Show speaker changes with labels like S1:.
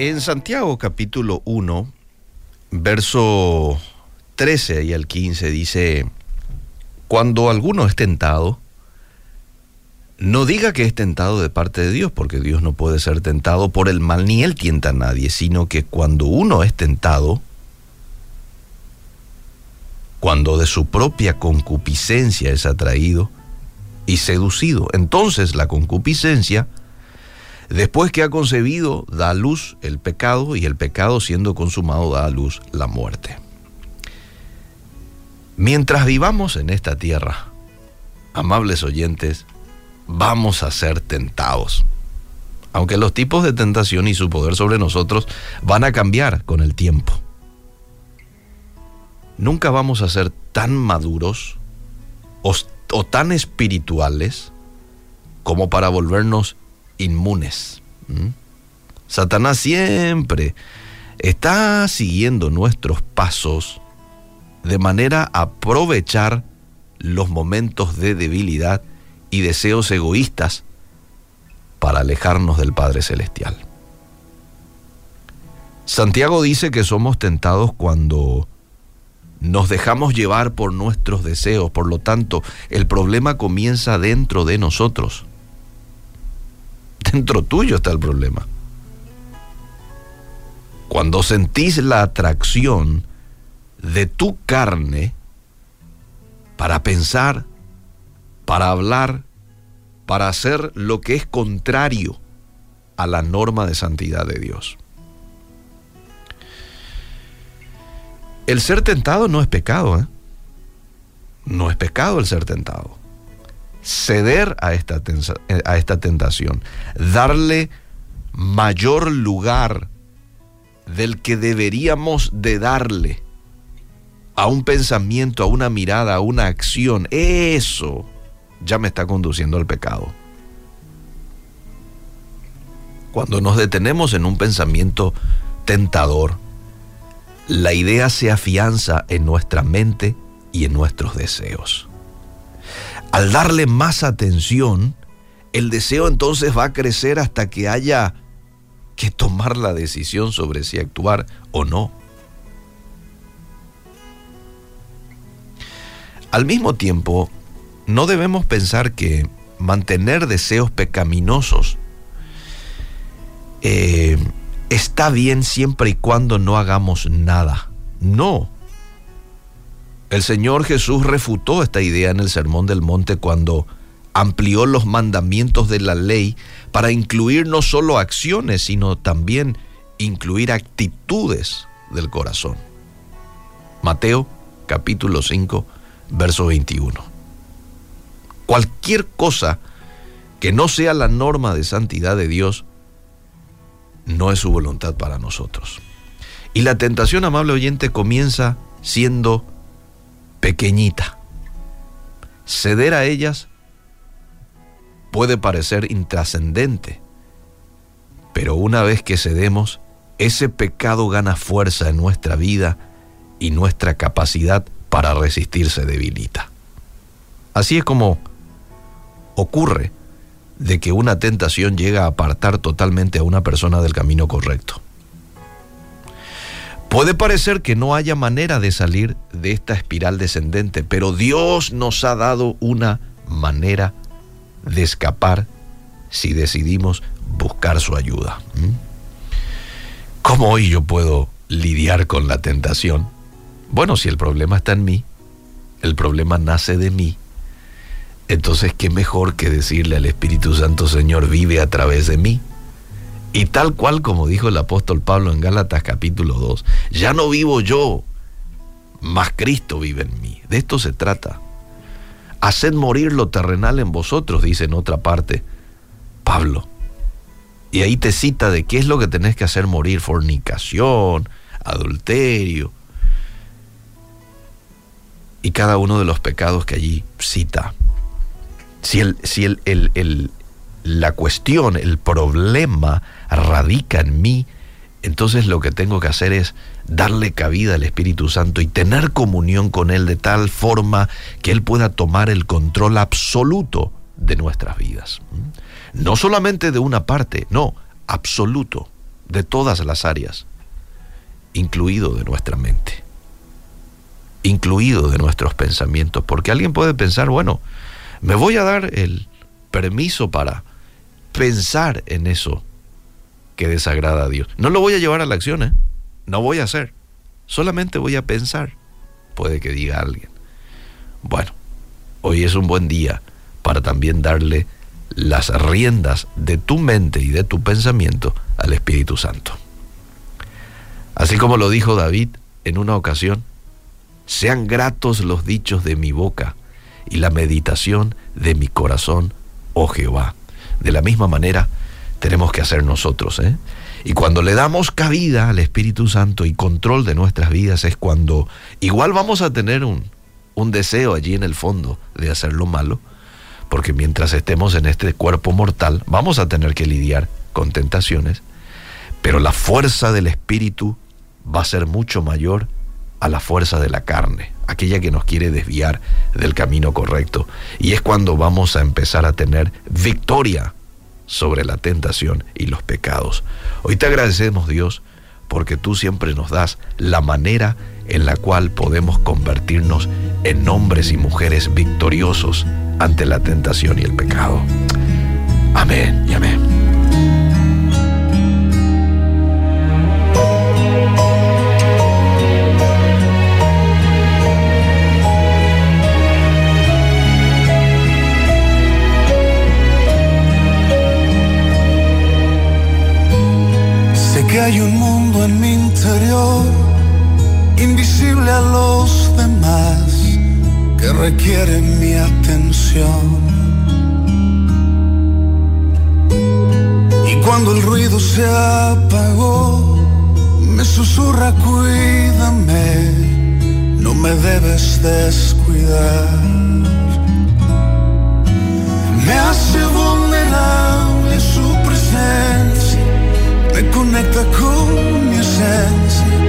S1: En Santiago capítulo 1, verso 13 y al 15 dice, cuando alguno es tentado, no diga que es tentado de parte de Dios, porque Dios no puede ser tentado por el mal, ni Él tienta a nadie, sino que cuando uno es tentado, cuando de su propia concupiscencia es atraído y seducido, entonces la concupiscencia, después que ha concebido, da a luz el pecado y el pecado siendo consumado da a luz la muerte. Mientras vivamos en esta tierra, amables oyentes, vamos a ser tentados. Aunque los tipos de tentación y su poder sobre nosotros van a cambiar con el tiempo. Nunca vamos a ser tan maduros o, o tan espirituales como para volvernos inmunes. ¿Mm? Satanás siempre está siguiendo nuestros pasos de manera a aprovechar los momentos de debilidad y deseos egoístas para alejarnos del Padre Celestial. Santiago dice que somos tentados cuando nos dejamos llevar por nuestros deseos, por lo tanto, el problema comienza dentro de nosotros. Dentro tuyo está el problema. Cuando sentís la atracción de tu carne para pensar para hablar, para hacer lo que es contrario a la norma de santidad de Dios. El ser tentado no es pecado, ¿eh? No es pecado el ser tentado. Ceder a esta, a esta tentación, darle mayor lugar del que deberíamos de darle a un pensamiento, a una mirada, a una acción, eso ya me está conduciendo al pecado. Cuando nos detenemos en un pensamiento tentador, la idea se afianza en nuestra mente y en nuestros deseos. Al darle más atención, el deseo entonces va a crecer hasta que haya que tomar la decisión sobre si actuar o no. Al mismo tiempo, no debemos pensar que mantener deseos pecaminosos eh, está bien siempre y cuando no hagamos nada. No. El Señor Jesús refutó esta idea en el Sermón del Monte cuando amplió los mandamientos de la ley para incluir no solo acciones, sino también incluir actitudes del corazón. Mateo capítulo 5, verso 21 cualquier cosa que no sea la norma de santidad de Dios, no es su voluntad para nosotros. Y la tentación, amable oyente, comienza siendo pequeñita. Ceder a ellas puede parecer intrascendente, pero una vez que cedemos, ese pecado gana fuerza en nuestra vida y nuestra capacidad para resistirse debilita. Así es como ocurre de que una tentación llega a apartar totalmente a una persona del camino correcto. Puede parecer que no haya manera de salir de esta espiral descendente, pero Dios nos ha dado una manera de escapar si decidimos buscar su ayuda. ¿Mm? ¿Cómo hoy yo puedo lidiar con la tentación? Bueno, si el problema está en mí, el problema nace de mí, entonces, ¿qué mejor que decirle al Espíritu Santo, Señor, vive a través de mí? Y tal cual como dijo el apóstol Pablo en Gálatas capítulo 2, ya no vivo yo, mas Cristo vive en mí. De esto se trata. Haced morir lo terrenal en vosotros, dice en otra parte Pablo. Y ahí te cita de qué es lo que tenés que hacer morir, fornicación, adulterio, y cada uno de los pecados que allí cita. Si, el, si el, la cuestión, el problema radica en mí, entonces lo que tengo que hacer es darle cabida al Espíritu Santo y tener comunión con Él de tal forma que Él pueda tomar el control absoluto de nuestras vidas. No solamente de una parte, no, absoluto de todas las áreas, incluido de nuestra mente, incluido de nuestros pensamientos, porque alguien puede pensar, bueno, me voy a dar el permiso para pensar en eso que desagrada a Dios. No lo voy a llevar a la acción, ¿eh? no voy a hacer, solamente voy a pensar, puede que diga alguien. Bueno, hoy es un buen día para también darle las riendas de tu mente y de tu pensamiento al Espíritu Santo. Así como lo dijo David en una ocasión, sean gratos los dichos de mi boca y la meditación de mi corazón, oh Jehová. De la misma manera tenemos que hacer nosotros. ¿eh? Y cuando le damos cabida al Espíritu Santo y control de nuestras vidas es cuando igual vamos a tener un, un deseo allí en el fondo de hacer lo malo, porque mientras estemos en este cuerpo mortal vamos a tener que lidiar con tentaciones, pero la fuerza del Espíritu va a ser mucho mayor a la fuerza de la carne, aquella que nos quiere desviar del camino correcto. Y es cuando vamos a empezar a tener victoria sobre la tentación y los pecados. Hoy te agradecemos Dios porque tú siempre nos das la manera en la cual podemos convertirnos en hombres y mujeres victoriosos ante la tentación y el pecado. Amén y amén.
S2: a los demás que requieren mi atención. Y cuando el ruido se apagó, me susurra, cuídame, no me debes descuidar. Me hace vulnerable su presencia, me conecta con mi esencia